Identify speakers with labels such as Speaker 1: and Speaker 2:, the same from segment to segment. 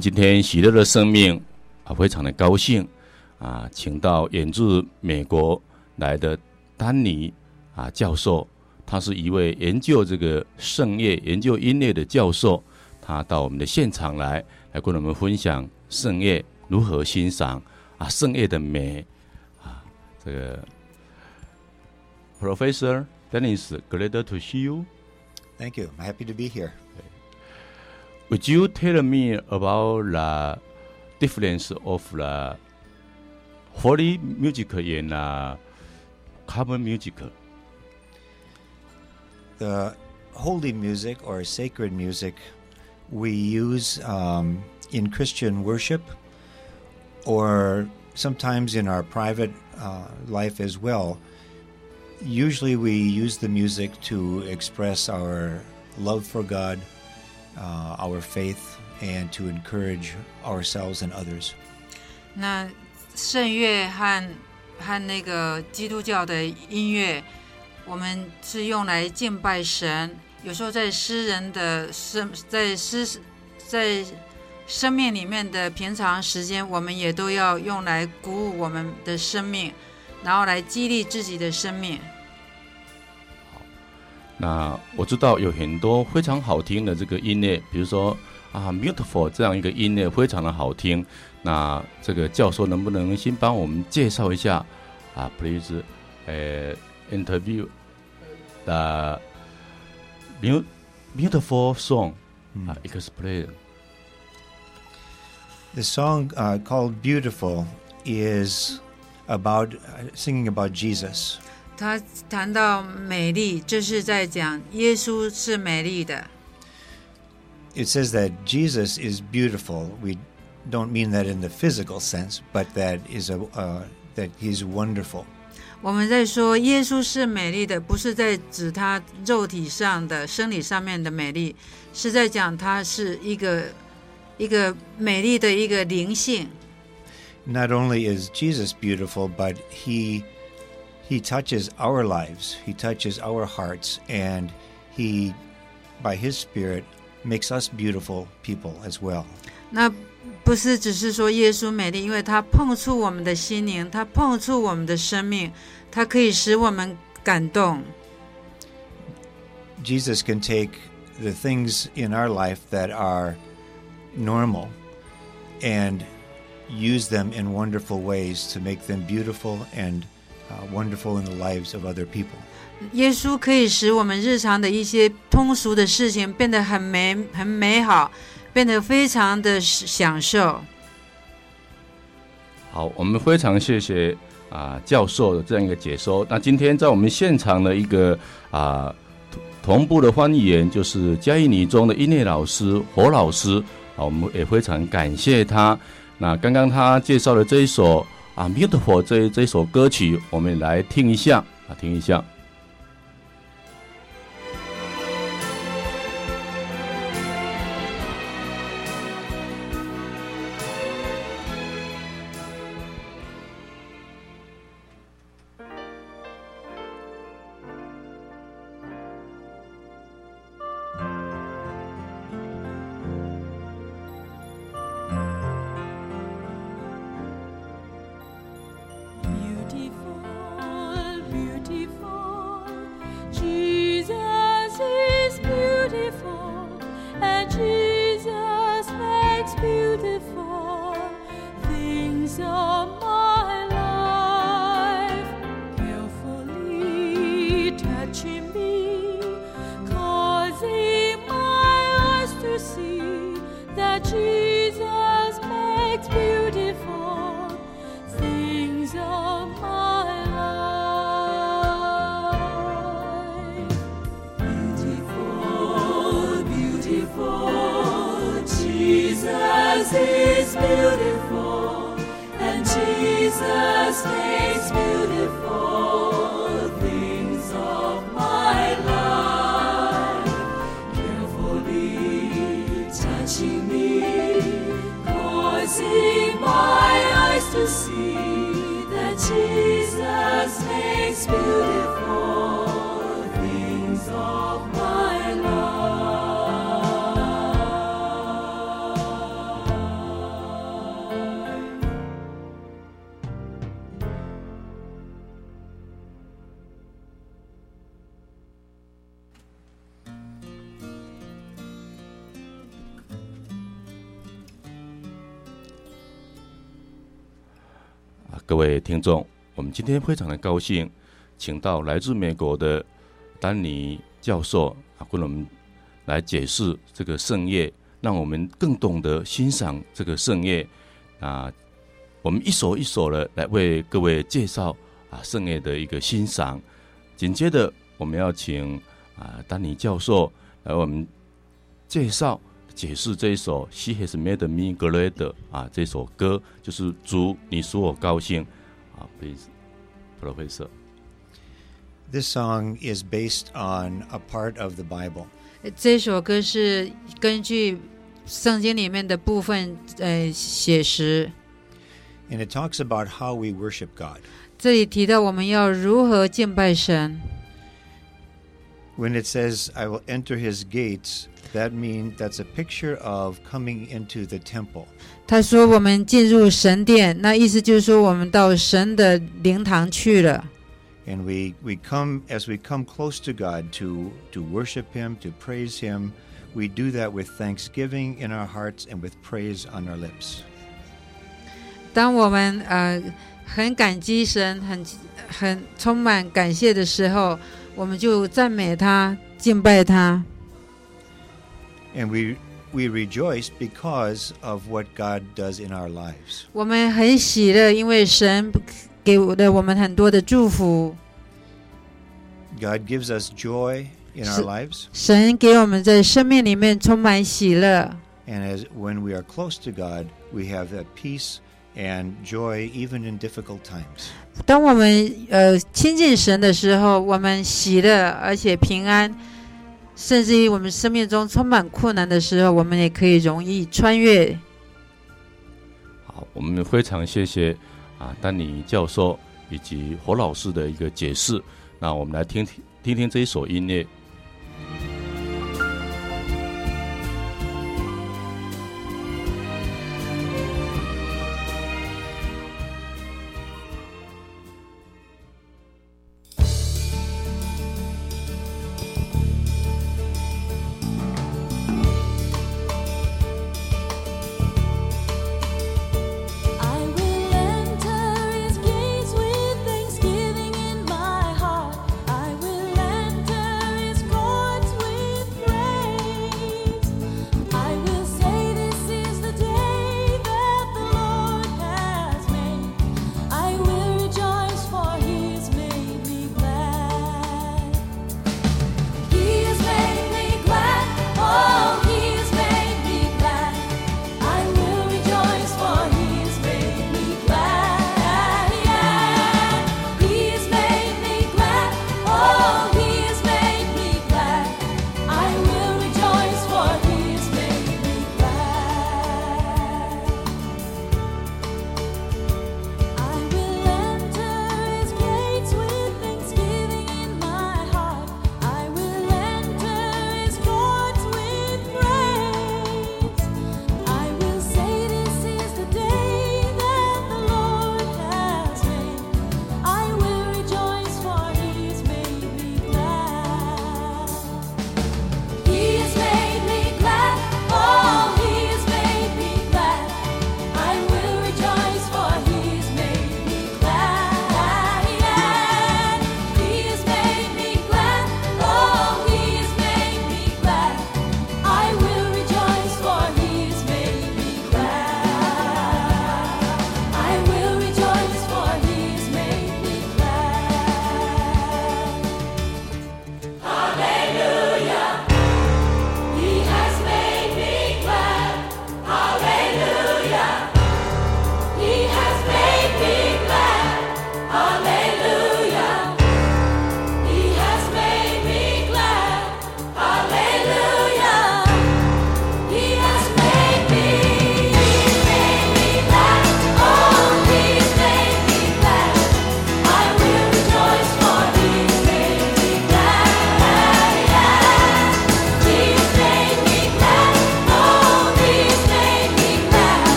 Speaker 1: 今天喜乐的生命啊，非常的高兴啊，请到远自美国来的丹尼啊教授，他是一位研究这个圣乐、研究音乐的教授，他到我们的现场来，来跟我们分享圣乐如何欣赏啊，圣乐的美啊，这个 Professor Dennis, glad to see you.
Speaker 2: Thank you. I'm happy to be here.
Speaker 1: Would you tell me about the difference of the holy music and uh, common music?
Speaker 2: The holy music or sacred music we use um, in Christian worship or sometimes in our private uh, life as well. Usually, we use the music to express our love for God, uh, our faith, and to encourage ourselves and others.
Speaker 3: 那圣乐和和那个基督教的音乐，我们是用来敬拜神。有时候在诗人的生在诗在生命里面的平常时间，我们也都要用来鼓舞我们的生命，然后来激励自己的生命。
Speaker 1: 那我知道有很多非常好听的这个音乐，比如说啊，beautiful 这样一个音乐非常的好听。那这个教授能不能先帮我们介绍一下啊？Please，呃，interview the beautiful song 啊，explain。
Speaker 2: The song uh, called Beautiful is about uh, singing about Jesus.
Speaker 3: 他谈到美丽，这是在讲耶稣是美丽的。
Speaker 2: It says that Jesus is beautiful. We don't mean that in the physical sense, but that is a uh, that he's wonderful.
Speaker 3: 我们在说耶稣是美丽的，不是在指他肉体上的、生理上面的美丽，是在讲他是一个一个美丽的一个灵性。
Speaker 2: Not only is Jesus beautiful, but he he touches our lives. He touches our hearts, and he, by his Spirit, makes us beautiful people as well.
Speaker 3: 那不是只是说耶稣美丽，因为他碰触我们的心灵，他碰触我们的生命，他可以使我们感动。
Speaker 2: Jesus can take the things in our life that are normal and use them in wonderful ways to make them beautiful and uh, wonderful in the lives of other people.
Speaker 3: 耶稣可以使我们日常的一些通俗的事情变得很美、很美好，变得非常的享受。
Speaker 1: 好，我们非常谢谢啊教授的这样一个解说。那今天在我们现场的一个啊同同步的翻译员就是嘉义女中的音乐老师侯老师啊，我们也非常感谢他。那刚刚他介绍的这一首啊《Beautiful》这这首歌曲，我们来听一下啊，听一下。各位听众，我们今天非常的高兴，请到来自美国的丹尼教授啊，跟我们来解释这个圣业，让我们更懂得欣赏这个圣业啊。我们一首一首的来为各位介绍啊圣业的一个欣赏。紧接着，我们要请啊丹尼教授来为我们介绍。解释这一首《He Has Made Me Glad》啊，这首歌就是主，你使我高兴啊，please, Professor.
Speaker 2: This song is based on a part of the Bible.
Speaker 3: 这首歌是根据圣经里面的部分呃写实。
Speaker 2: And it talks about how we worship God.
Speaker 3: 这里提到我们要如何敬拜神。
Speaker 2: When it says, "I will enter His gates that means that's a picture of coming into the temple.
Speaker 3: 他说我们进入神殿，那意思就是说我们到神的灵堂去了。
Speaker 2: And we, we come, as we come close to God to, to worship him, to praise him, we do that with thanksgiving in our hearts and with praise on our lips.
Speaker 3: 当我们呃很感激神，很很充满感谢的时候，我们就赞美他，敬拜他。
Speaker 2: And we, we rejoice because of what God does in our lives.
Speaker 3: 我们很喜乐，因为神给了我们很多的祝福。
Speaker 2: God gives us joy in our
Speaker 3: So-
Speaker 2: lives.
Speaker 3: 神给我们在生命里面充满喜乐。
Speaker 2: And as when we are close to God, we have that peace and joy even in difficult times.
Speaker 3: 当我们呃亲近神的时候，我们喜乐而且平安， 甚至于我们生命中充满困难的时候，我们也可以容易穿越。
Speaker 1: 好，我们非常谢谢啊丹尼教授以及何老师的一个解释。那我们来听听听听这一首音乐。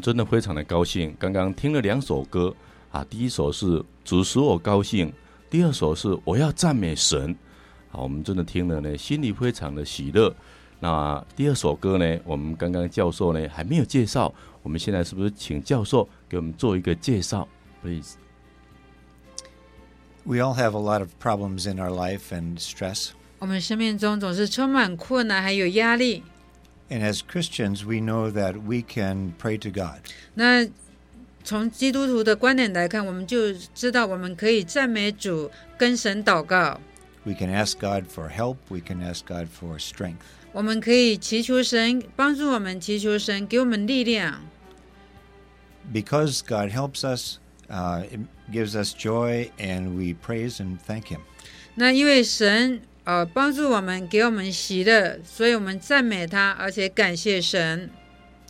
Speaker 1: 们真的非常的高兴。刚刚听了两首歌啊，第一首是主使我高兴，第二首是我要赞美神。好，我们真的听了呢，心里非常的喜乐。那第二首歌呢，我们刚刚教授呢还没有介绍，我们现在是不是请教授给我们做一个介绍
Speaker 2: ，please？We all have a lot of problems in our life and stress.
Speaker 3: 我们生命中总是充满困难，还有压力。
Speaker 2: And as Christians, we know that we can pray to God.
Speaker 3: 那从基督徒的观点来看，我们就知道我们可以赞美主，跟神祷告。
Speaker 2: We can ask God for help. We can ask God for strength.
Speaker 3: 我们可以祈求神帮助我们，祈求神给我们力量。
Speaker 2: Because God helps us, uh, it gives us joy, and we praise and thank Him.
Speaker 3: 那因为神 呃帮助我们，给我们喜乐，所以我们赞美他，而且感谢神。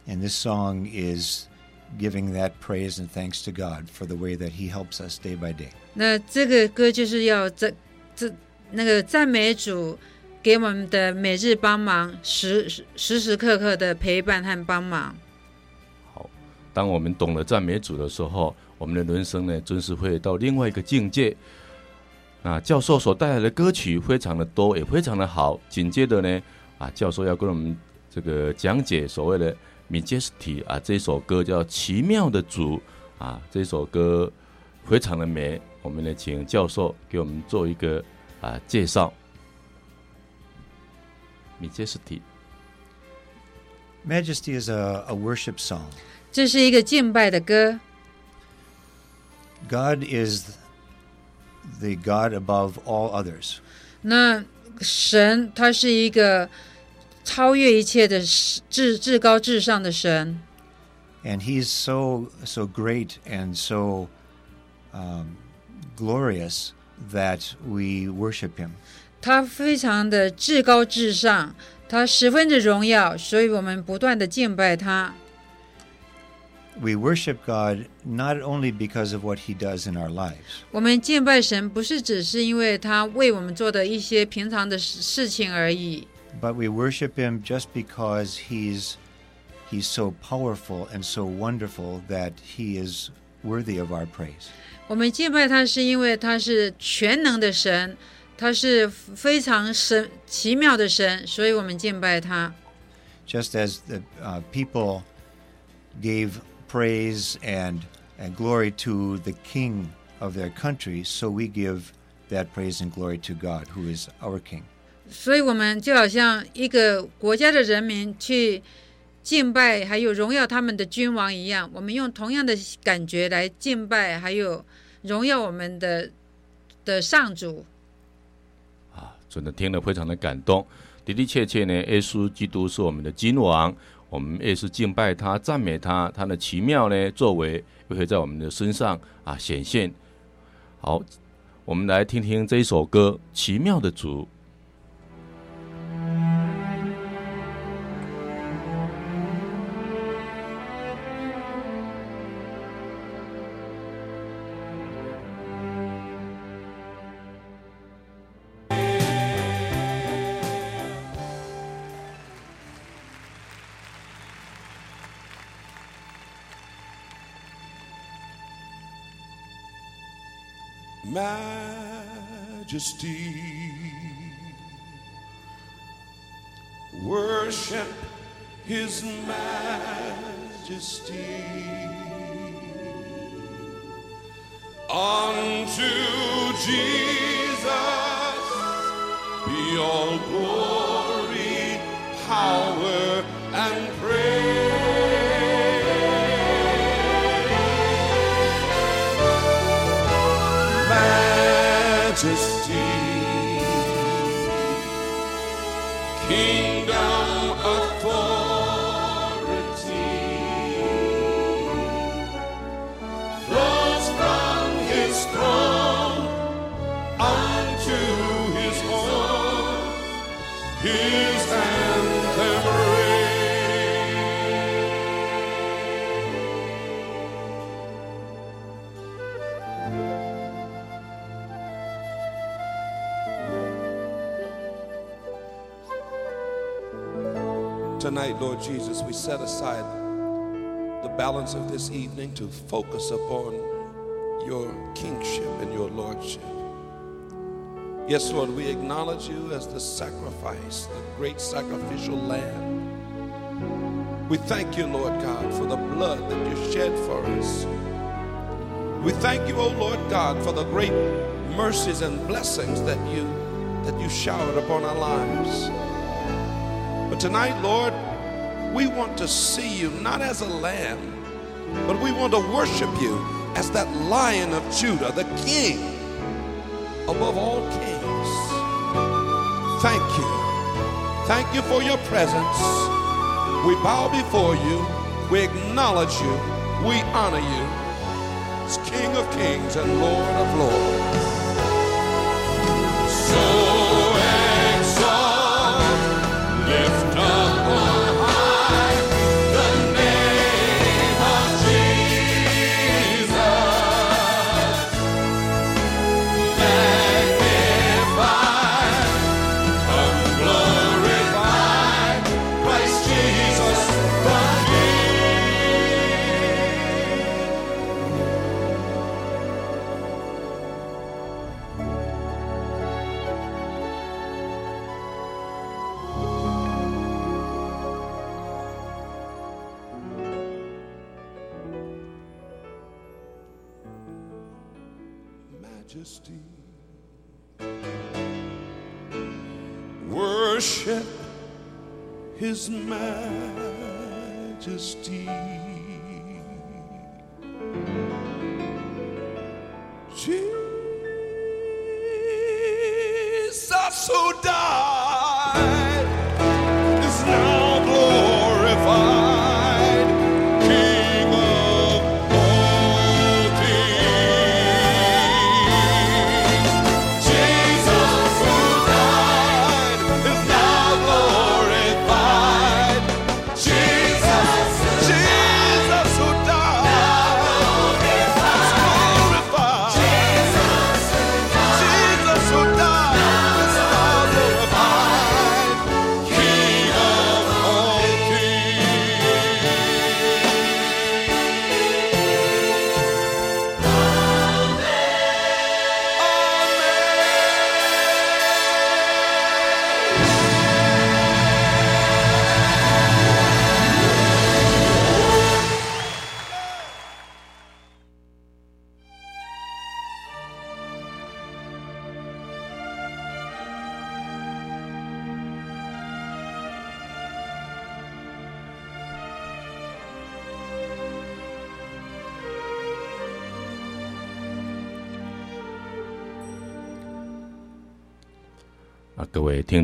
Speaker 2: And this song is giving that praise and thanks to God for the way that He helps us day by day.
Speaker 3: 那这个歌就是要这这那个赞美主给我们的每日帮忙，时时时时刻刻的陪伴和帮忙。
Speaker 1: 好当我们懂了赞美主的时候，我们的人生呢，真是会到另外一个境界。那教授所带来的歌曲非常的多，也非常的好。紧接着呢，啊，教授要跟我们这个讲解所谓的 Majesty 啊，这首歌叫《奇妙的主》啊，这首歌非常的美。我们呢，请教授给我们做一个啊介绍。
Speaker 2: Majesty，Majesty is a, a worship song.
Speaker 3: 这是一个敬拜的歌。
Speaker 2: God is the God above all others.
Speaker 3: 那神他是一个超越一切的至至高至上的神，
Speaker 2: and he's so so great and so um, glorious that we worship him
Speaker 3: 他非常的至高至上，他十分的荣耀，所以我们不断的敬拜他。
Speaker 2: we worship god not only because of what he does in our lives
Speaker 3: 我们敬拜神不是只是因为他为我们做的一些平常的事事情而已，
Speaker 2: but we worship him just because he's he's so powerful and so wonderful that he is worthy of our praise
Speaker 3: 我们敬拜他是因为他是全能的神，他是非常神奇妙的神，所以我们敬拜他。
Speaker 2: just as the uh, people gave praise and, and glory to the king of their country, so we give that praise and glory to God, who is our king.
Speaker 3: 所以，我们就好像一个国家的人民去敬拜，还有荣耀他们的君王一样，我们用同样的感觉来敬拜，还有荣耀我们的的上主。
Speaker 1: 啊，真的听了非常的感动。的的确确呢，耶稣基督是我们的君王，我们越是敬拜他、赞美他，他的奇妙呢作为又会在我们的身上啊显现。好，我们来听听这一首歌《奇妙的主》。
Speaker 4: Majesty. Worship his majesty. Unto Jesus be all glory, Tonight, Lord Jesus, we set aside the balance of this evening to focus upon your kingship and your lordship. Yes, Lord, we acknowledge you as the sacrifice, the great sacrificial lamb. We thank you, Lord God, for the blood that you shed for us. We thank you, O Lord God, for the great mercies and blessings that you that you showered upon our lives. Tonight, Lord, we want to see you not as a lamb, but we want to worship you as that lion of Judah, the king above all kings. Thank you. Thank you for your presence. We bow before you. We acknowledge you. We honor you as King of kings and Lord of lords. So majesty. Worship his majesty.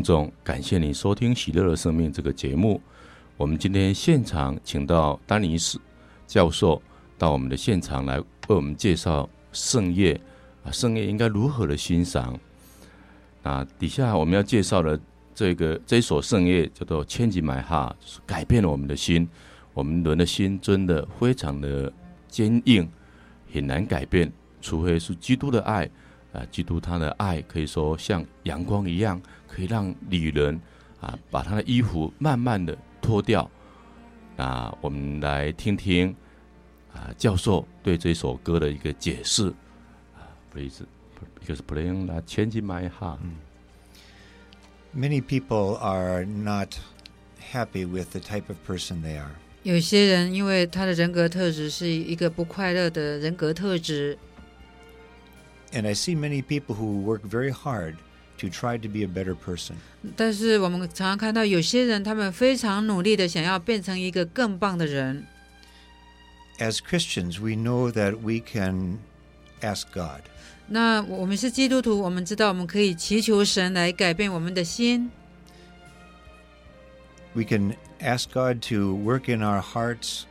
Speaker 1: 众，感谢你收听《喜乐的生命》这个节目。我们今天现场请到丹尼斯教授到我们的现场来为我们介绍圣乐啊，圣乐应该如何的欣赏。啊，底下我们要介绍的这个这一首圣乐叫做《千吉买哈》，是改变了我们的心。我们人的心真的非常的坚硬，很难改变，除非是基督的爱。啊，基督他的爱可以说像阳光一样，可以让女人啊把她的衣服慢慢的脱掉。啊，我们来听听啊教授对这首歌的一个解释。啊，please，一个是 playing that，change my heart。
Speaker 2: Many people are not happy with the type of person they are.
Speaker 3: 有些人因为他的人格特质是一个不快乐的人格特质，
Speaker 2: And I see many people who work very hard to try to be a better person.
Speaker 3: 但是我们常常看到有些人，他们非常努力的想要变成一个更棒的人。
Speaker 2: As Christians, we know that we can ask God.
Speaker 3: 那我们是基督徒，我们知道我们可以祈求神来改变我们的心，
Speaker 2: We can ask God to work in our hearts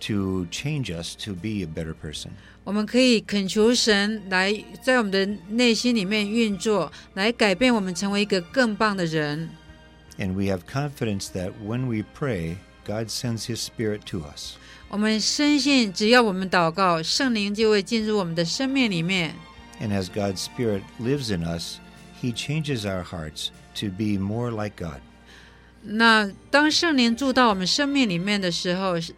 Speaker 2: to change us to be a better person.
Speaker 3: 我们可以恳求神来在我们的内心里面运作，来改变我们成为一个更棒的人。
Speaker 2: And we have confidence that when we pray, God sends His Spirit to us.
Speaker 3: 我们深信，只要我们祷告，圣灵就会进入我们的生命里面。
Speaker 2: And as God's Spirit lives in us, He changes our hearts to be more like God.
Speaker 3: 那当圣灵住到我们生命里面的时候，是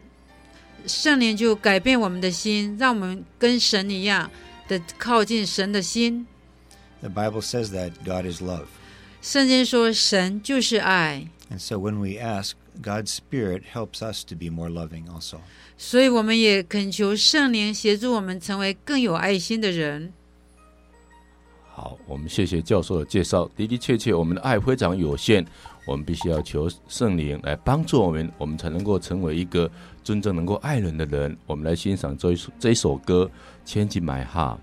Speaker 3: 圣灵就改变我们的心，让我们跟神一样的靠近神的心。
Speaker 2: The Bible says that God is love.
Speaker 3: 圣经说神就是爱
Speaker 2: ，And so when we ask, God's Spirit helps us to be more loving also.
Speaker 3: 所以我们也恳求圣灵协助我们成为更有爱心的人。
Speaker 5: 好，我们谢谢教授的介绍。的的确确，我们的爱非常有限，我们必须要求圣灵来帮助我们，我们才能够成为一个真正能够爱人的人。我们来欣赏这一首这一首歌《千金买哈》。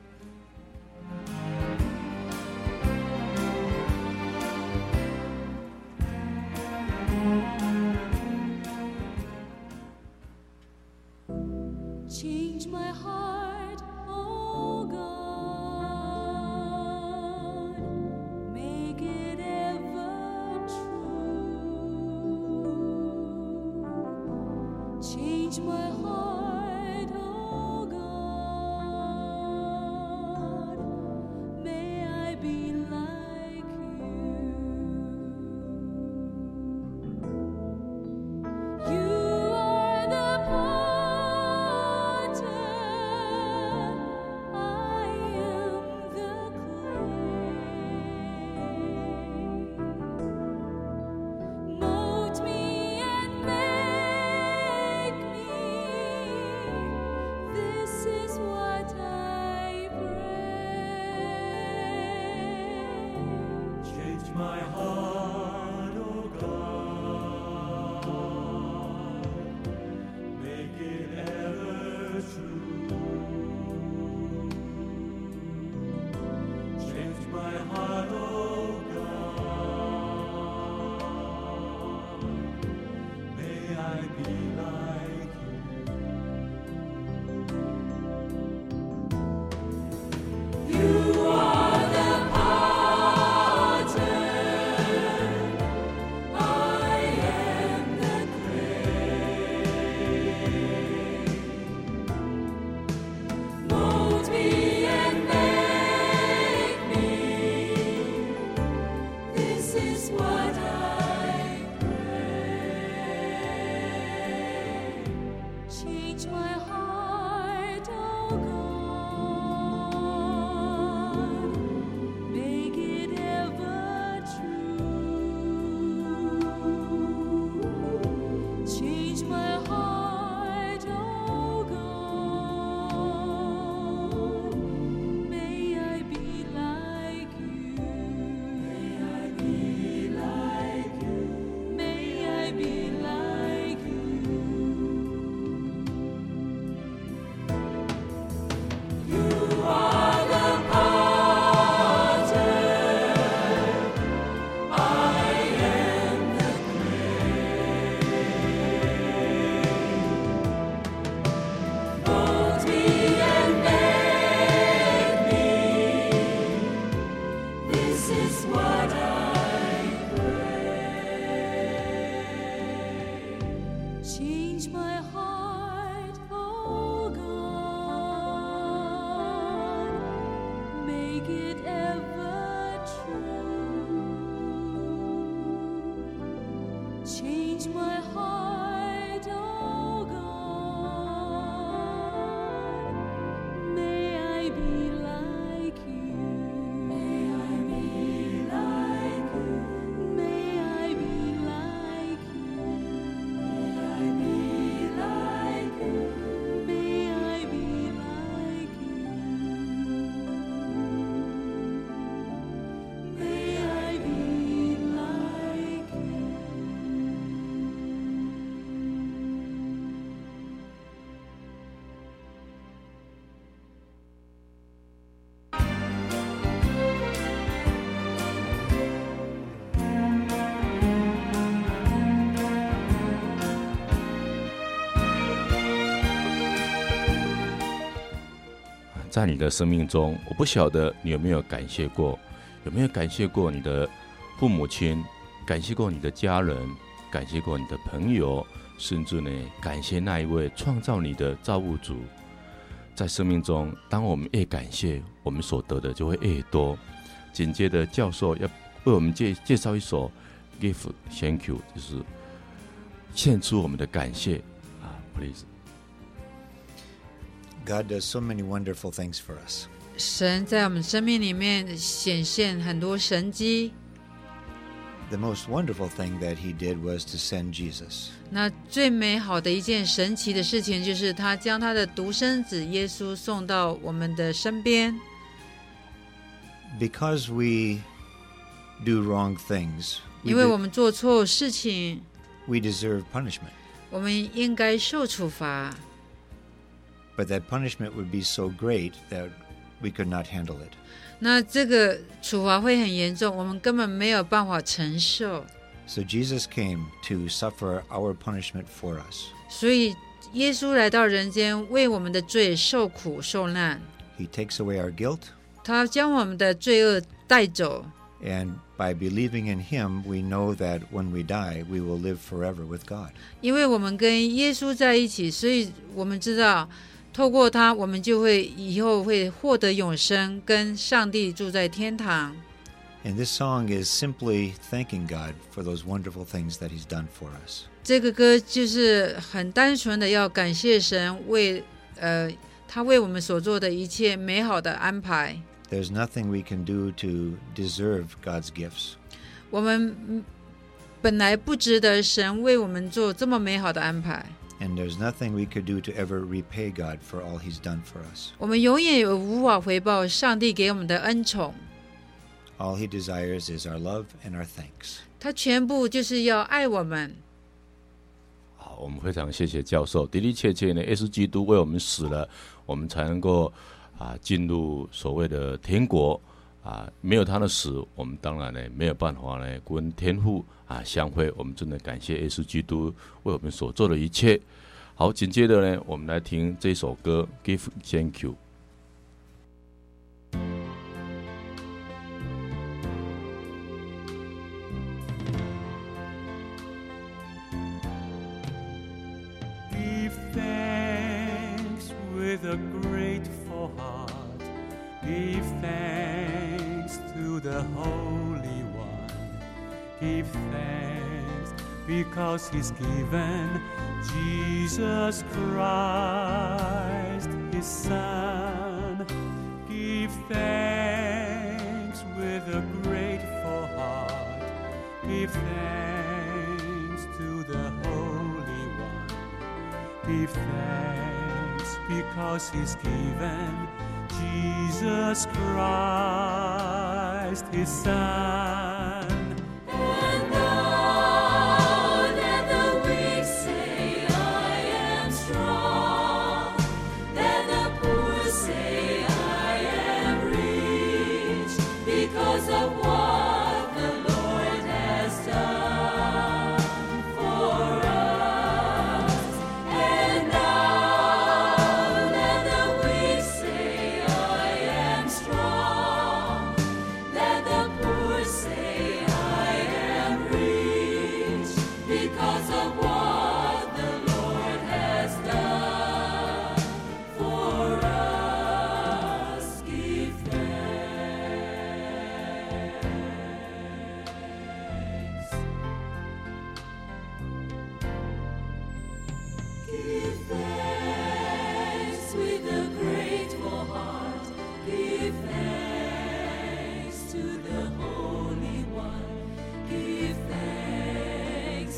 Speaker 5: 在你的生命中，我不晓得你有没有感谢过，有没有感谢过你的父母亲，感谢过你的家人，感谢过你的朋友，甚至呢，感谢那一位创造你的造物主。在生命中，当我们越感谢，我们所得的就会越多。紧接着，教授要为我们介介绍一首《Give Thank You》，就是献出我们的感谢啊，please。
Speaker 2: God does so many wonderful things for us.
Speaker 3: 神在我们生命里面显现很多神迹。
Speaker 2: The most wonderful thing that He did was to send Jesus.
Speaker 3: 那最美好的一件神奇的事情，就是他将他的独生子耶稣送到我们的身边。
Speaker 2: Because we do wrong things, we,
Speaker 3: 因为
Speaker 2: de-
Speaker 3: 我们做错事情，
Speaker 2: we deserve punishment.
Speaker 3: 我们应该受处罚。
Speaker 2: But that punishment would be so great that we could not handle it.
Speaker 3: 那这个处罚会很严重，我们根本没有办法承受。
Speaker 2: So Jesus came to suffer our punishment for us.
Speaker 3: 所以耶稣来到人间，为我们的罪受苦受难，
Speaker 2: He takes away our guilt,
Speaker 3: 他将我们的罪恶带走。
Speaker 2: and by believing in Him, we know that when we die, we will live forever with God.
Speaker 3: 因为我们跟耶稣在一起，所以我们知道， 透过他，我们就会以后会获得永生，跟上帝住在天堂。
Speaker 2: And this song is simply thanking God for those wonderful things that He's done for us.
Speaker 3: 这个歌就是很单纯的要感谢神为呃他为我们所做的一切美好的安排。
Speaker 2: There's nothing we can do to deserve God's gifts.
Speaker 3: 我们嗯本来不值得神为我们做这么美好的安排，
Speaker 2: And there's nothing we could do to ever repay God for all He's done for us.
Speaker 3: 我们永远也无法回报上帝给我们的恩宠。
Speaker 2: All He desires is our love and our thanks.
Speaker 3: 他全部就是要爱我们。
Speaker 1: 好，我们非常谢谢教授，的的确确呢，耶稣基督为我们死了，我们才能够啊进入所谓的天国啊。没有他的死，我们当然呢没有办法呢跟天父啊相会。我们真的感谢耶稣基督为我们所做的一切。好，紧接着呢，我们来听这首歌《Give Thank You》。
Speaker 6: Give thanks with a grateful heart. Give thanks to the whole. Give thanks because He's given Jesus Christ, His Son. Give thanks with a grateful heart. Give thanks to the Holy One. Give thanks because He's given Jesus Christ, His Son.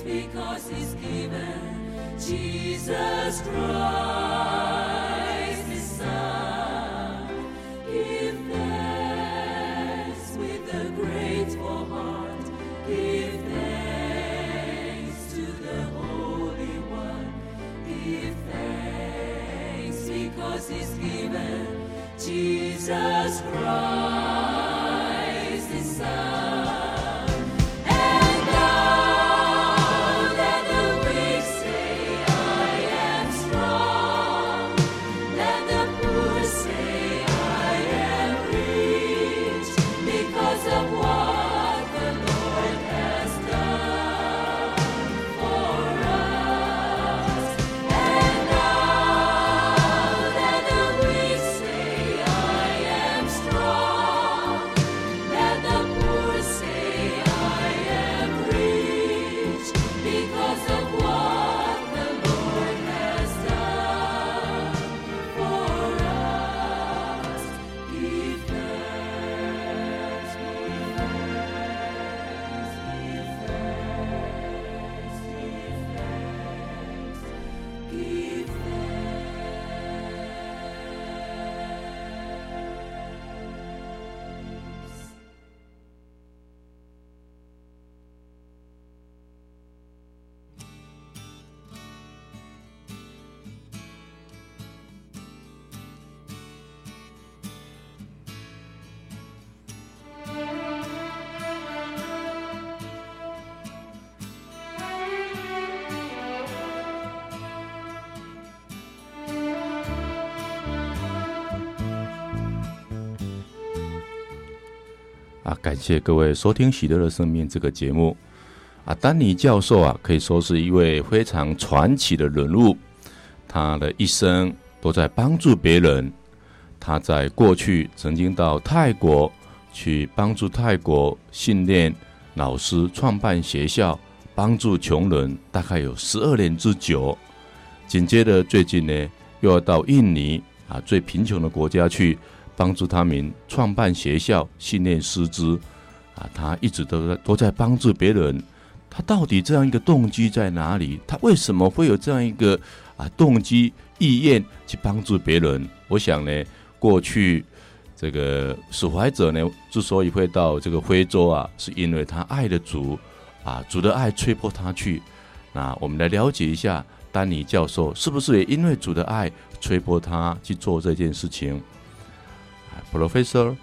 Speaker 5: Because He's given Jesus Christ, His Son. Give thanks with a grateful heart. Give thanks to the Holy One. Give thanks because He's given Jesus Christ,
Speaker 1: 啊，感谢各位收听《喜乐的生命》这个节目。啊，丹尼教授啊，可以说是一位非常传奇的人物。他的一生都在帮助别人。他在过去曾经到泰国去帮助泰国训练老师、创办学校，帮助穷人，大概有十二年之久。紧接着最近呢，又要到印尼啊最贫穷的国家去帮助他们创办学校、训练师资。啊，他一直都在都在帮助别人。他到底这样一个动机在哪里？他为什么会有这样一个啊动机意愿去帮助别人？我想呢，过去这个守怀者呢，之所以会到这个非洲啊，是因为他爱的主啊，主的爱吹破他去。那我们来了解一下丹尼教授，是不是也因为主的爱吹破他去做这件事情 Professor,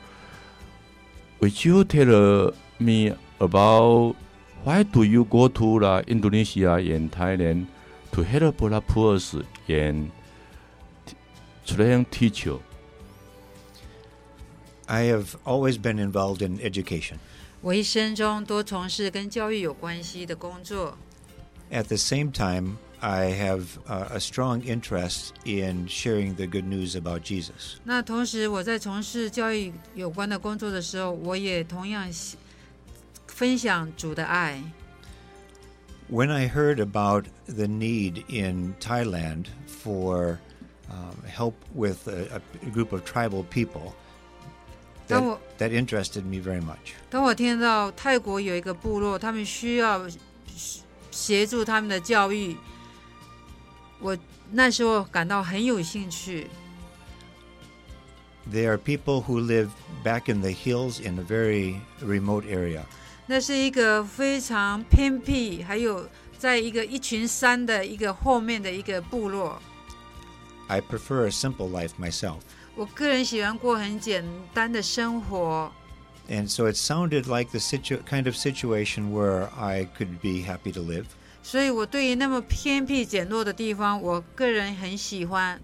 Speaker 1: would you tell me about why do you go to the Indonesia and Thailand to help the poor and train teacher?
Speaker 2: I have always been involved in education. At the same time, I have uh, a strong interest in sharing the good news about Jesus.
Speaker 3: 那同时，我在从事教育有关的工作的时候，我也同样喜分享主的爱。
Speaker 2: When I heard about the need in Thailand for um, help with a, a group of tribal people, that,
Speaker 3: 当我
Speaker 2: that interested me very much.
Speaker 3: 当我听到泰国有一个部落，他们需要协助他们的教育， 我那时候感到很有兴趣。
Speaker 2: They are people who live back in the hills in a very remote area.
Speaker 3: 那是一个非常偏僻，还有在一个一群山的一个后面的一个部落。
Speaker 2: I prefer a simple life myself.
Speaker 3: 我个人喜欢过很简单的生活，
Speaker 2: And so it sounded like the situ- kind of situation where I could be happy to live.
Speaker 3: 所以我对于那么偏僻简陋的地方，我个人很喜欢。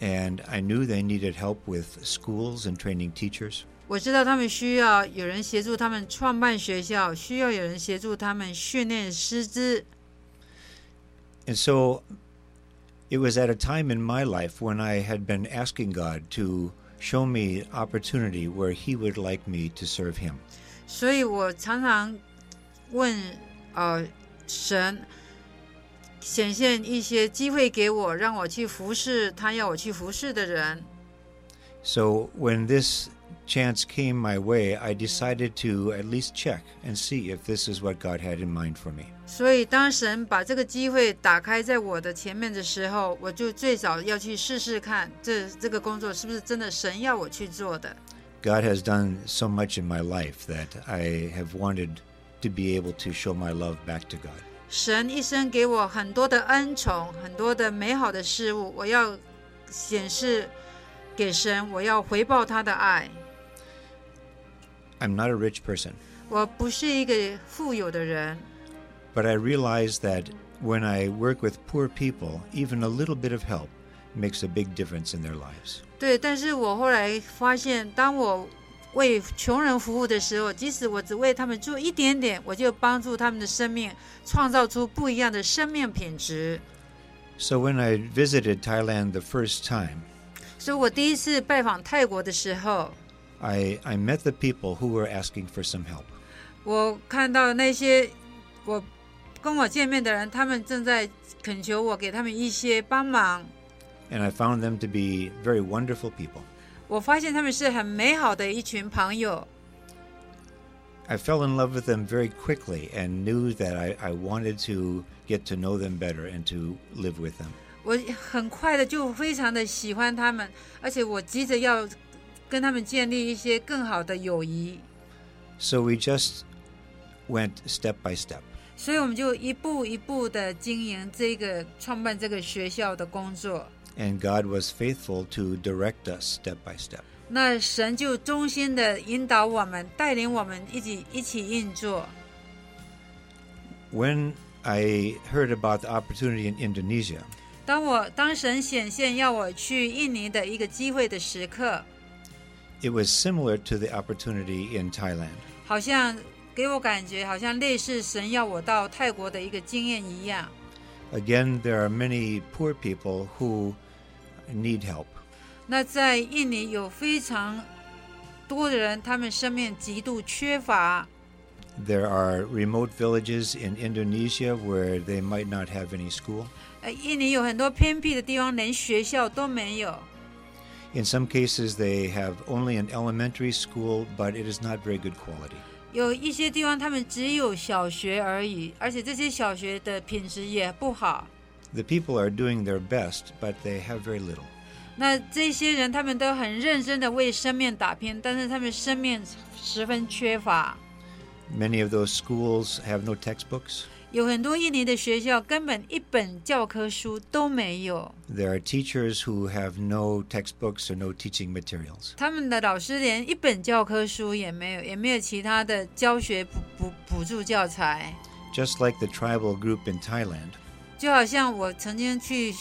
Speaker 2: And I knew they needed help with schools and training teachers.
Speaker 3: 我知道他们需要有人协助他们创办学校，需要有人协助他们训练师资。
Speaker 2: And so it was at a time in my life when I had been asking God to show me opportunity where He would like me to serve Him.
Speaker 3: 所以我常常问呃神 显现一些机会给我，让我去服侍他要我去服侍的人。
Speaker 2: So when this chance came my way, I decided to at least check and see if this is what God had in mind for me.
Speaker 3: 所以当神把这个机会打开在我的前面的时候，我就最早要去试试看，这这个工作是不是真的神要我去做的。
Speaker 2: God has done so much in my life that I have wanted to be able to show my love back to God.
Speaker 3: 神一生给我很多的恩宠，很多的美好的事物，我要显示给神，我要回报他的爱。
Speaker 2: I'm not a rich person,
Speaker 3: 我不是一个富有的人
Speaker 2: ，but I realize that when I work with poor people, even a little bit of help makes a big difference in their lives.
Speaker 3: 对。但是我后来发现，当我为穷人服务的时候，即使我只为他们做一点点，我就帮助他们的生命创造出不一样的生命品质。
Speaker 2: So when I visited Thailand the first time,
Speaker 3: 所以我第一次拜访泰国的时候，
Speaker 2: I, I met the people who were asking for some help.
Speaker 3: 我看到那些我跟我见面的人，他们正在恳求我给他们一些帮忙。
Speaker 2: And I found them to be very wonderful people.
Speaker 3: 我发现他们是很美好的一群朋友
Speaker 2: ，I fell in love with them very quickly and knew that I, I wanted to get to know them better and to live with them.
Speaker 3: 我很快的就非常的喜欢他们，而且我急着要跟他们建立一些更好的友谊
Speaker 2: ，So we just went step by step.
Speaker 3: 所以我们就一步一步的经营这个创办这个学校的工作。
Speaker 2: And God was faithful to direct us step by step.
Speaker 3: 那神就衷心的引导我们，带领我们一起一起运作。
Speaker 2: When I heard about the opportunity in Indonesia,
Speaker 3: 当我当神显现要我去印尼的一个机会的时刻，
Speaker 2: it was similar to the opportunity in Thailand.
Speaker 3: 好像给我感觉好像类似神要我到泰国的一个经验一样。
Speaker 2: Again, there are many poor people who need help.
Speaker 3: 那在印尼有非常多的人，他们生命极度缺乏。
Speaker 2: There are remote villages in Indonesia where they might not have any school.
Speaker 3: 呃，印尼有很多偏僻的地方，连学校都没有。
Speaker 2: In some cases, they have only an elementary school, but it is not very good quality.
Speaker 3: 有一些地方他们只有小学而已，而且这些小学的品质也不好。
Speaker 2: The people are doing their best, but they have very little.
Speaker 3: 那这些人他们都很认真的为生命打拼，但是他们生命十分缺乏。
Speaker 2: Many of those schools have no textbooks.
Speaker 3: 有很多印尼的学校根本一本教科书都没有，
Speaker 2: There are teachers who have no textbooks or no teaching materials.
Speaker 3: 他们的老师连一本教科书也没有，也没有其他的教学补补补助教材。
Speaker 2: Just like the tribal group in Thailand,
Speaker 3: 就好像我曾经去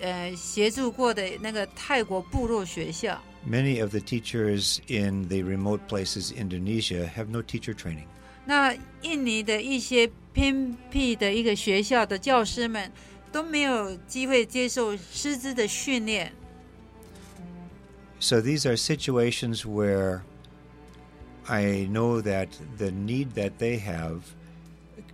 Speaker 3: 呃协助过的那个泰国部落学校，
Speaker 2: many of the teachers in the remote places in Indonesia have no teacher training.
Speaker 3: 那印尼的一些偏僻的一个学校的教师们都没有机会接受师资的训练。
Speaker 2: So these are situations where I know that the need that they have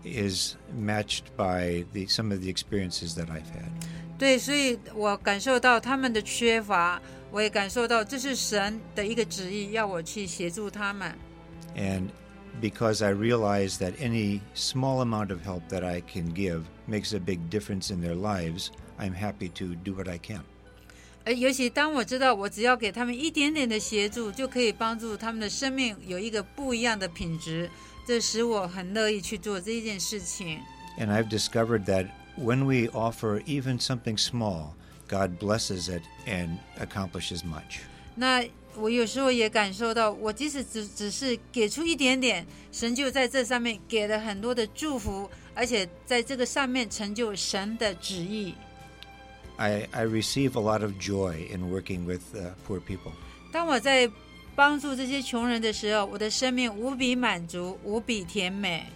Speaker 2: is matched by the, some of the experiences that I've had.
Speaker 3: 对，所以我感受到他们的缺乏，我也感受到这是神的一个旨意，要我去协助他们。
Speaker 2: And because I realize that any small amount of help that I can give makes a big difference in their lives, I'm happy to do what I can.
Speaker 3: 而尤其当我知道我只要给他们一点点的协助，就可以帮助他们的生命有一个不一样的品质， 这使我很乐意去做这一件事情。
Speaker 2: And I've discovered that when we offer even something small, God blesses it and accomplishes much.
Speaker 3: 那我有时候也感受到，我即使只只是给出一点点，神就在这上面给了很多的祝福，而且在这个上面成就神的旨意。
Speaker 2: I, I receive a lot of joy in working with uh, poor people.
Speaker 3: 当我在 帮助这些穷人的时候，我的生命无比满足，无比甜美。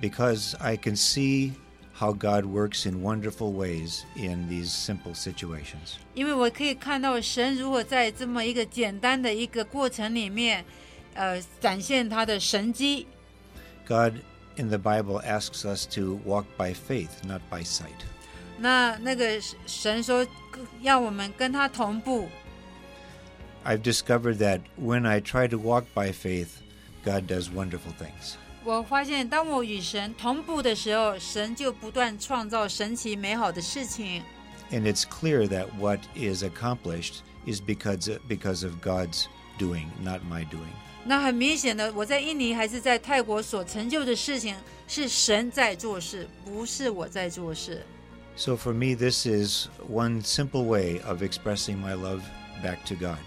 Speaker 2: because I can see how God works in wonderful ways in these simple situations.
Speaker 3: 因为我可以看到神如何在这么一个简单的一个过程里面，呃，展现他的神迹。
Speaker 2: God in the Bible asks us to walk by faith, not by sight.
Speaker 3: 那那个神说要我们跟他同步。
Speaker 2: I've discovered that when I try to walk by faith, God does wonderful things.
Speaker 3: 我发现，当我与神同步的时候，神就不断创造神奇美好的事情。
Speaker 2: And it's clear that what is accomplished is because, because of God's doing, not my doing.
Speaker 3: 那很明显的，我在印尼还是在泰国所成就的事情，是神在做事，不是我在做事。
Speaker 2: So for me, this is one simple way of expressing my love back to God.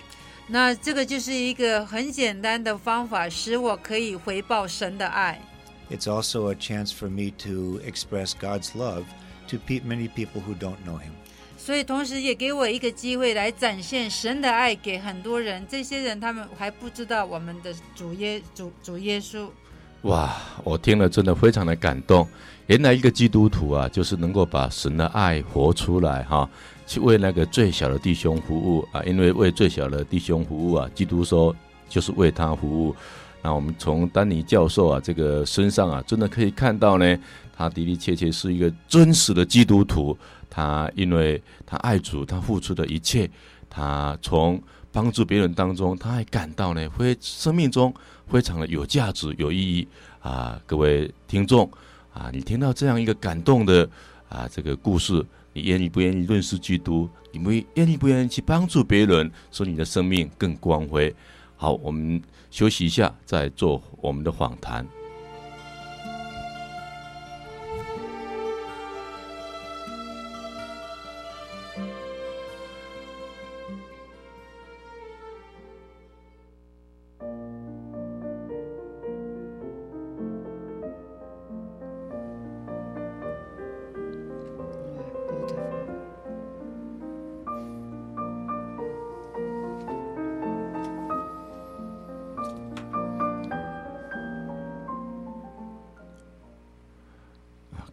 Speaker 3: 那这个就是一个很简单的方法，使我可以回报神的爱。
Speaker 2: It's also a chance for me to express God's love to many people who don't know Him.
Speaker 3: 所以同时也给我一个机会来展现神的爱给很多人。这些人他们还不知道我们的主耶主主耶稣。
Speaker 1: 哇，我听了真的非常的感动。原来一个基督徒啊，就是能够把神的爱活出来哈，去为那个最小的弟兄服务啊。因为为最小的弟兄服务啊，基督说就是为他服务。那我们从丹尼教授啊这个身上啊，真的可以看到呢，他的的确确是一个真实的基督徒。他因为他爱主，他付出的一切，他从帮助别人当中，他还感到呢，非生命中非常的有价值、有意义啊！各位听众啊，你听到这样一个感动的啊这个故事，你愿意不愿意认识基督？你愿意不愿意去帮助别人，使你的生命更光辉？好，我们休息一下，再做我们的访谈。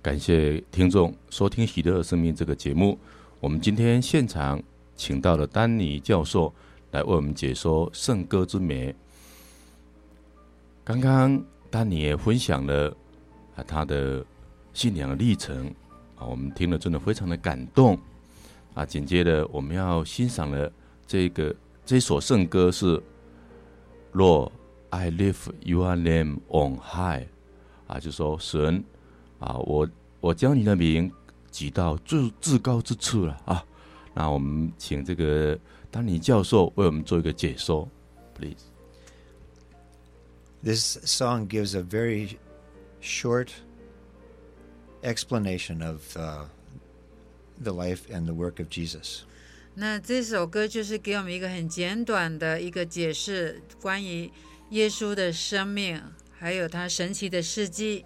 Speaker 1: 感谢听众收听《喜乐生命》这个节目。我们今天现场请到了丹尼教授来为我们解说圣歌之美。刚刚丹尼也分享了啊他的信仰历程啊，我们听了真的非常的感动啊。紧接着我们要欣赏的这个这首圣歌是《若 I lift Your Name on High》啊，就说神啊，我我将你的名举到至至高之处了啊。那我们请这个丹尼教授为我们做一个解说，please。
Speaker 2: This song gives a very short explanation of uh, the life and the work of Jesus.
Speaker 3: 那这首歌就是给我们一个很简短的一个解释，关于耶稣的生命，还有他神奇的事迹。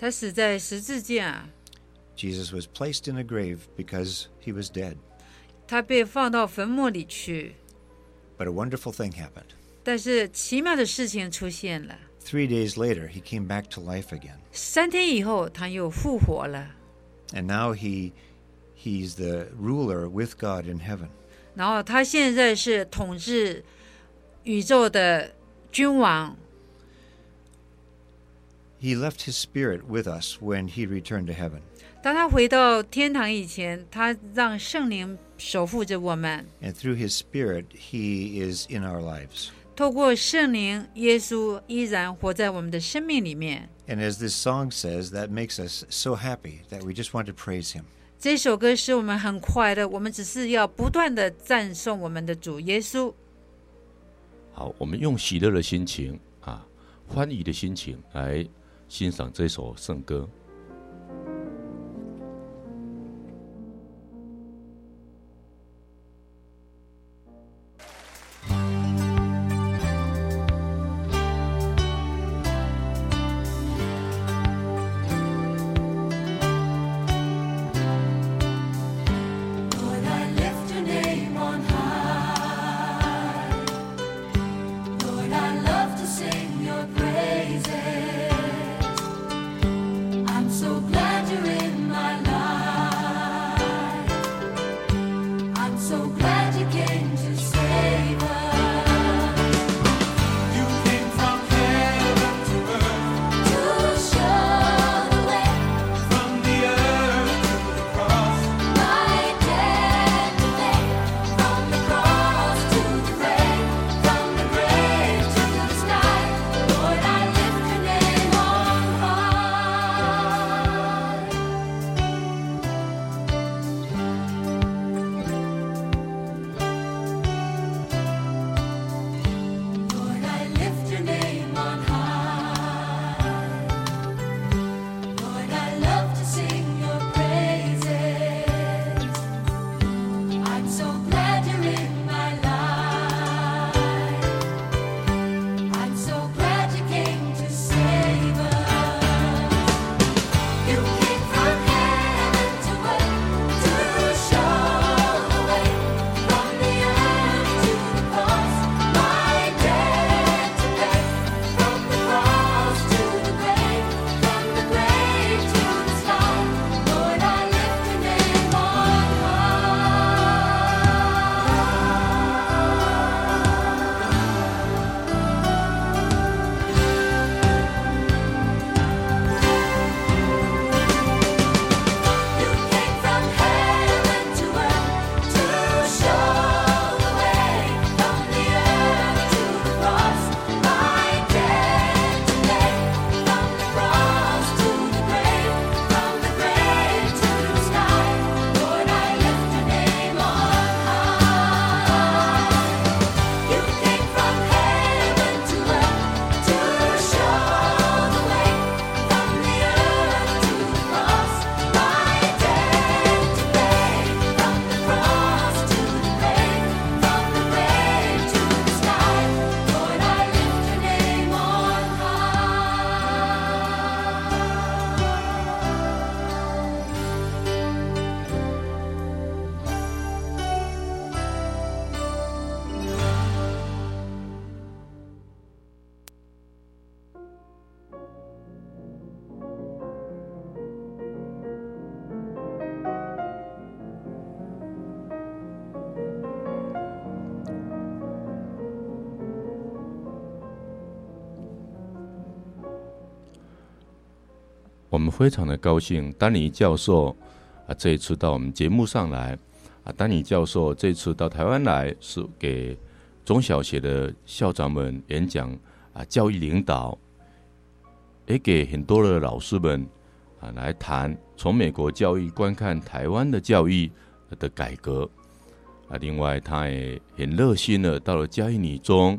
Speaker 3: 他死在十字架，
Speaker 2: Jesus was placed in a grave because he was dead.
Speaker 3: 他被放到坟墓里去。
Speaker 2: But a wonderful thing happened.
Speaker 3: 但是奇妙的事情出现了，
Speaker 2: Three days later, he came back to life again.
Speaker 3: 三天以后他又复活了。
Speaker 2: And now he he's the ruler with God in heaven.
Speaker 3: 然后他现在是统治宇宙的君王。
Speaker 2: He left his spirit with us when he returned to heaven.
Speaker 3: 当他回到天堂以前，他让圣灵守护着我们。
Speaker 2: And through his spirit, he is in our lives.
Speaker 3: 透过圣灵，耶稣依然活在我们的生命里面。
Speaker 2: And as this song says, that makes us so happy that we just want to praise him.
Speaker 3: 这首歌使我们很快乐，我们只是要不断的赞颂我们的主耶稣。
Speaker 1: 好，我们用喜乐的心情啊，欢愉的心情来 欣赏这首圣歌。我们非常的高兴，丹尼教授啊这一次到我们节目上来啊，丹尼教授这次到台湾来是给中小学的校长们演讲啊，教育领导，也给很多的老师们啊来谈从美国教育观看台湾的教育的改革啊。另外，他也很热心的到了嘉义女中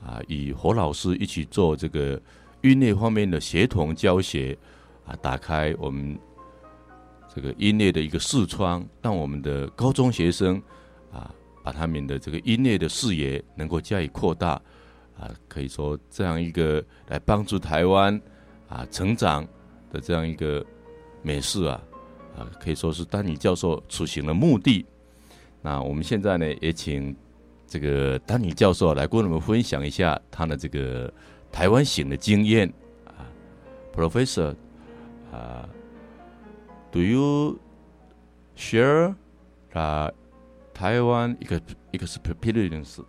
Speaker 1: 啊，与何老师一起做这个音乐方面的协同教学啊，打开我们这个音乐的一个视窗，让我们的高中学生啊，把他们的这个音乐的视野能够加以扩大啊，可以说这样一个来帮助台湾啊成长的这样一个美事啊啊，可以说是丹尼教授出行的目的。那我们现在呢，也请这个丹尼教授来跟我们分享一下他的这个台湾行的经验啊，Professor 啊，Do you share 啊台湾一个一个 experience？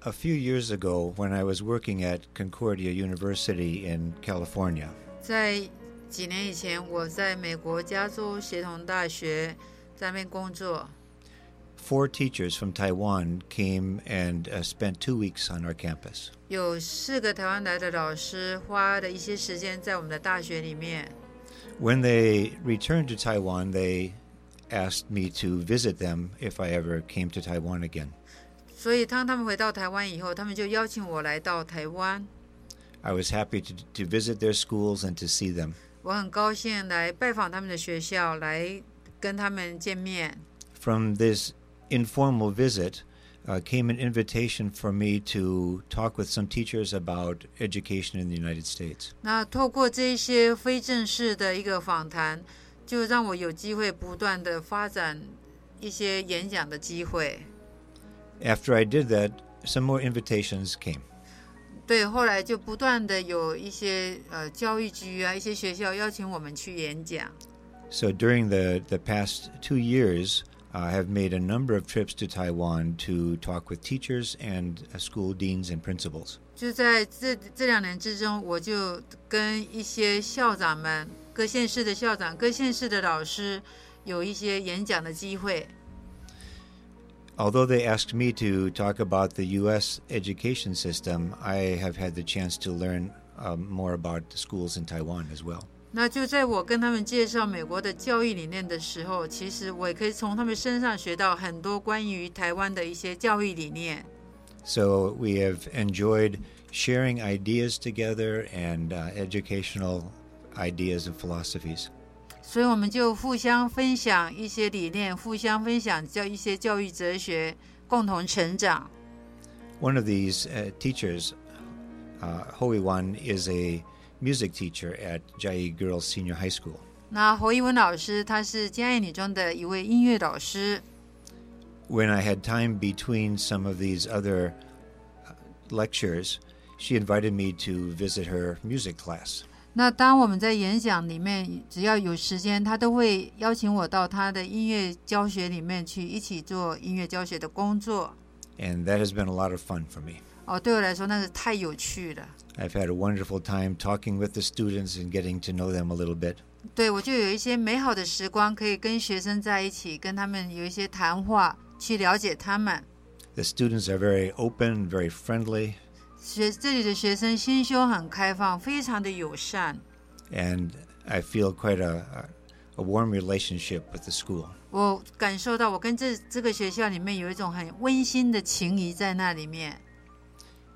Speaker 2: A few years ago, when I was working at Concordia University in California,
Speaker 3: 在几年以前，我在美国加州协同大学在那边工作，
Speaker 2: four teachers from Taiwan came and uh, spent two weeks on our campus.
Speaker 3: 有四个台湾来的老师花了一些时间在我们的大学里面。
Speaker 2: When they returned to Taiwan, they asked me to visit them if I ever came to Taiwan again.
Speaker 3: 所以当他们回到台湾以后，他们就邀请我来到台湾。
Speaker 2: I was happy to, to visit their schools and to see them.
Speaker 3: 我很高兴来拜访他们的学校，来跟他们见面。
Speaker 2: From this informal visit uh, came an invitation for me to talk with some teachers about education in the United States.
Speaker 3: 那透过这一些非正式的一个访谈，就让我有机会不断的发展一些演讲的机会。
Speaker 2: After I did that, some more invitations came.
Speaker 3: 对，后来就不断的有一些呃教育局啊，一些学校邀请我们去演讲。
Speaker 2: So during the, the past two years, I have made a number of trips to Taiwan to talk with teachers and uh, school deans and principals.
Speaker 3: 就在这这两年之中，我就跟一些校长们、各县市的校长、各县市的老师有一些演讲的机会。
Speaker 2: Although they asked me to talk about the U.S. education system, I have had the chance to learn um, more about the schools in Taiwan as well.
Speaker 3: 那就在我跟他们介绍美国的教育理念的时候，其实我也可以从他们身上学到很多关于台湾的一些教育理念。
Speaker 2: So we have enjoyed sharing ideas together and uh, educational ideas and philosophies.
Speaker 3: 所以我们就互相分享一些理念，互相分享教一些教育哲学，共同成长。
Speaker 2: One of these uh, teachers, uh, Hoi Wan, is a music teacher at Chiayi Girls Senior High School.
Speaker 3: 那侯一文老师他是嘉义女中的一位音乐老师。
Speaker 2: When I had time between some of these other uh, lectures, she invited me to visit her music class.
Speaker 3: 那当我们在演讲里面，只要有时间，他都会邀请我到他的音乐教学里面去，一起做音乐教学的工作。
Speaker 2: And that has been a lot of fun for me.
Speaker 3: 哦，对我来说那是太有趣了。
Speaker 2: I've had a wonderful time talking with the students and getting to know them a little bit.
Speaker 3: 对我就有一些美好的时光，可以跟学生在一起，跟他们有一些谈话，去了解他们。
Speaker 2: The students are very open, very friendly,
Speaker 3: 学这里的学生心胸很开放，非常的友善。
Speaker 2: and I feel quite a, a, warm relationship with the school.
Speaker 3: 我感受到我跟这这个学校里面有一种很温馨的情谊在那里面。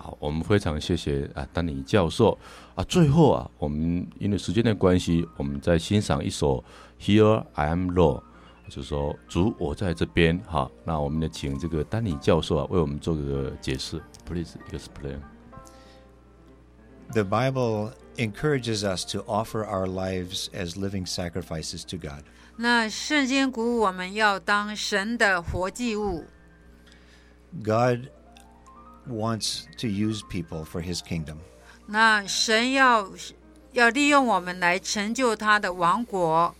Speaker 1: 好，我们非常谢谢啊丹尼教授啊。最后啊，我们因为时间的关系，我们再欣赏一首《Here I Am Lord》，就是说主我在这边。好，那我们呢，请这个丹尼教授啊为我们做个解释，Please explain。
Speaker 2: The Bible encourages us to offer our lives as living sacrifices to God.
Speaker 3: 那圣经鼓舞我们要当神的活祭物。
Speaker 2: God wants to use people for his kingdom.
Speaker 3: 那神要要利用我们来成就他的王国。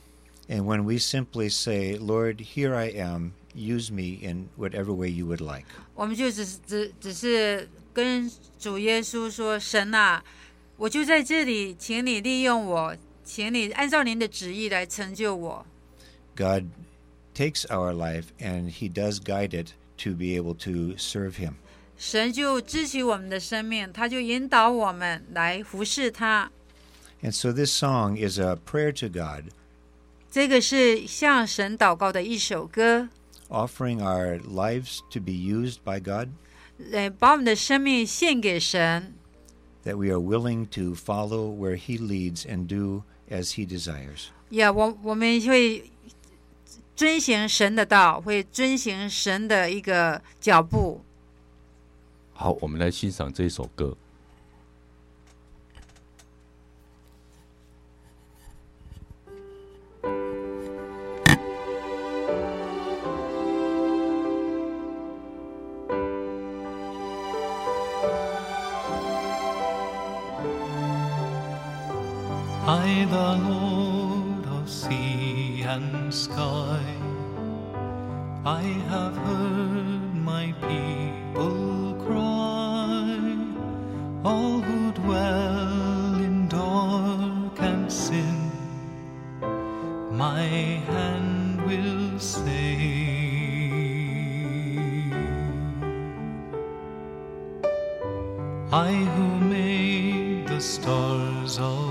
Speaker 2: And when we simply say, Lord, here I am, use me in whatever way you would like,
Speaker 3: 我们就只是只只是跟主耶稣说：“神啊，我就在这里，请你利用我，请你按照您的旨意来成就我。
Speaker 2: God takes our life and he does guide it to be able to serve him. ”
Speaker 3: 神就支取我们的生命，他就引导我们来服侍他。
Speaker 2: And so this song is a prayer to God,
Speaker 3: 这个是向神祷告的一首歌，
Speaker 2: offering our lives to be used by God,
Speaker 3: 呃，把我们的生命献给神，
Speaker 2: that we are willing to follow where he leads and do as he desires.
Speaker 3: 呀，我我们会遵行神的道，会遵行神的一个脚步。
Speaker 1: 好，我们来欣赏这一首歌。
Speaker 6: I, the Lord of sea and sky, I have heard my people my hand will save. I who made the stars of night